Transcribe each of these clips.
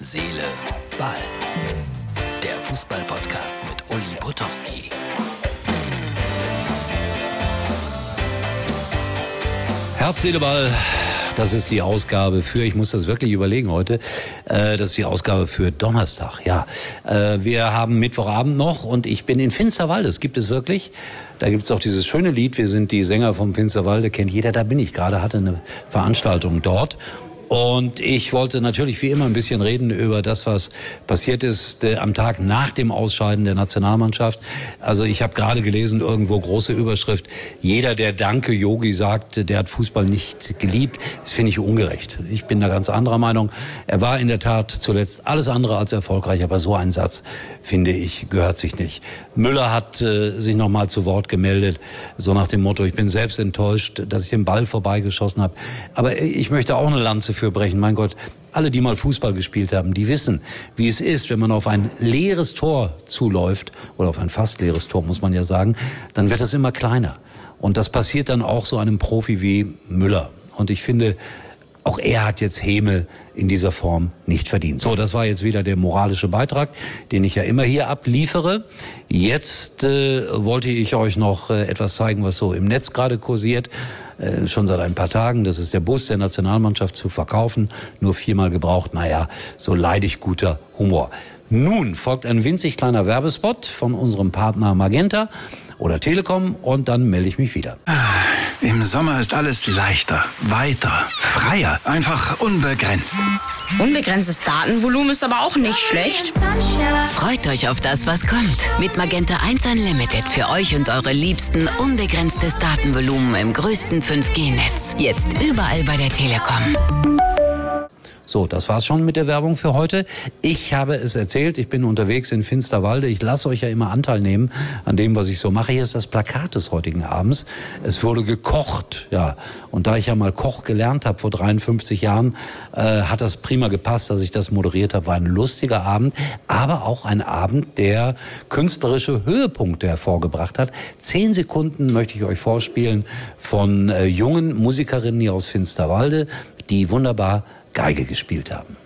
Seele, Ball. Der Fußball-Podcast mit Uli Potowski. Herz, Seele, Ball. Das ist die Ausgabe für, ich muss das wirklich überlegen heute, äh, das ist die Ausgabe für Donnerstag. Ja, äh, wir haben Mittwochabend noch und ich bin in Finsterwalde. Das gibt es wirklich. Da gibt es auch dieses schöne Lied, wir sind die Sänger vom Finsterwalde, kennt jeder, da bin ich gerade, hatte eine Veranstaltung dort. Und ich wollte natürlich wie immer ein bisschen reden über das, was passiert ist äh, am Tag nach dem Ausscheiden der Nationalmannschaft. Also ich habe gerade gelesen, irgendwo große Überschrift, jeder, der Danke Yogi sagt, der hat Fußball nicht geliebt. Das finde ich ungerecht. Ich bin da ganz anderer Meinung. Er war in der Tat zuletzt alles andere als erfolgreich, aber so ein Satz, finde ich, gehört sich nicht. Müller hat äh, sich nochmal zu Wort gemeldet, so nach dem Motto, ich bin selbst enttäuscht, dass ich den Ball vorbeigeschossen habe. Aber ich möchte auch eine Lanze für brechen. Mein Gott, alle, die mal Fußball gespielt haben, die wissen, wie es ist, wenn man auf ein leeres Tor zuläuft, oder auf ein fast leeres Tor, muss man ja sagen, dann wird es immer kleiner. Und das passiert dann auch so einem Profi wie Müller. Und ich finde, auch er hat jetzt Häme in dieser Form nicht verdient. So, das war jetzt wieder der moralische Beitrag, den ich ja immer hier abliefere. Jetzt äh, wollte ich euch noch äh, etwas zeigen, was so im Netz gerade kursiert. Äh, schon seit ein paar Tagen. Das ist der Bus der Nationalmannschaft zu verkaufen. Nur viermal gebraucht. Naja, so leidig guter Humor. Nun folgt ein winzig kleiner Werbespot von unserem Partner Magenta oder Telekom und dann melde ich mich wieder. Im Sommer ist alles leichter, weiter, freier, einfach unbegrenzt. Unbegrenztes Datenvolumen ist aber auch nicht schlecht. Freut euch auf das, was kommt. Mit Magenta 1 Unlimited für euch und eure Liebsten unbegrenztes Datenvolumen im größten 5G-Netz. Jetzt überall bei der Telekom. So, das war's schon mit der Werbung für heute. Ich habe es erzählt, ich bin unterwegs in Finsterwalde. Ich lasse euch ja immer Anteil nehmen an dem, was ich so mache. Hier ist das Plakat des heutigen Abends. Es wurde gekocht, ja. Und da ich ja mal Koch gelernt habe vor 53 Jahren, äh, hat das prima gepasst, dass ich das moderiert habe. War ein lustiger Abend, aber auch ein Abend, der künstlerische Höhepunkte hervorgebracht hat. Zehn Sekunden möchte ich euch vorspielen von äh, jungen Musikerinnen hier aus Finsterwalde, die wunderbar Geige gespielt haben.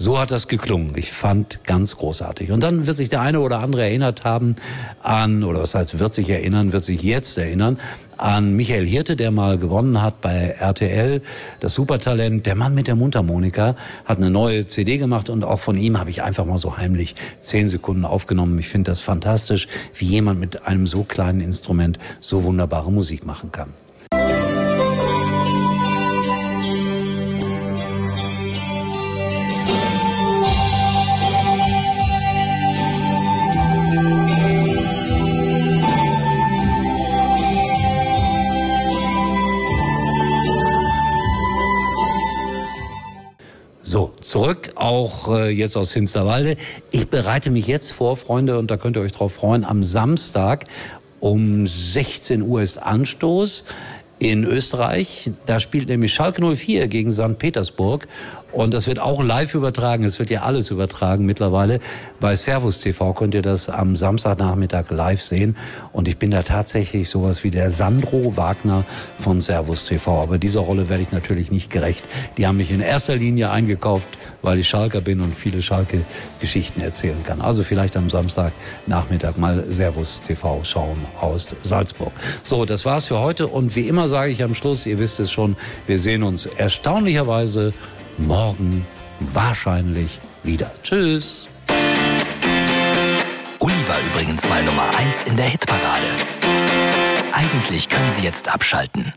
So hat das geklungen. Ich fand ganz großartig. Und dann wird sich der eine oder andere erinnert haben an, oder was heißt, wird sich erinnern, wird sich jetzt erinnern an Michael Hirte, der mal gewonnen hat bei RTL, das Supertalent. Der Mann mit der Mundharmonika hat eine neue CD gemacht und auch von ihm habe ich einfach mal so heimlich zehn Sekunden aufgenommen. Ich finde das fantastisch, wie jemand mit einem so kleinen Instrument so wunderbare Musik machen kann. So, zurück auch äh, jetzt aus Finsterwalde. Ich bereite mich jetzt vor, Freunde, und da könnt ihr euch drauf freuen. Am Samstag um 16 Uhr ist Anstoß in Österreich. Da spielt nämlich Schalke 04 gegen St. Petersburg. Und das wird auch live übertragen. Es wird ja alles übertragen mittlerweile. Bei Servus TV könnt ihr das am Samstagnachmittag live sehen. Und ich bin da tatsächlich sowas wie der Sandro Wagner von Servus TV. Aber dieser Rolle werde ich natürlich nicht gerecht. Die haben mich in erster Linie eingekauft, weil ich Schalker bin und viele Schalke-Geschichten erzählen kann. Also vielleicht am Samstagnachmittag mal Servus TV schauen aus Salzburg. So, das war's für heute. Und wie immer sage ich am Schluss, ihr wisst es schon, wir sehen uns erstaunlicherweise morgen wahrscheinlich wieder. Tschüss. Uli war übrigens mal Nummer 1 in der Hitparade. Eigentlich können Sie jetzt abschalten.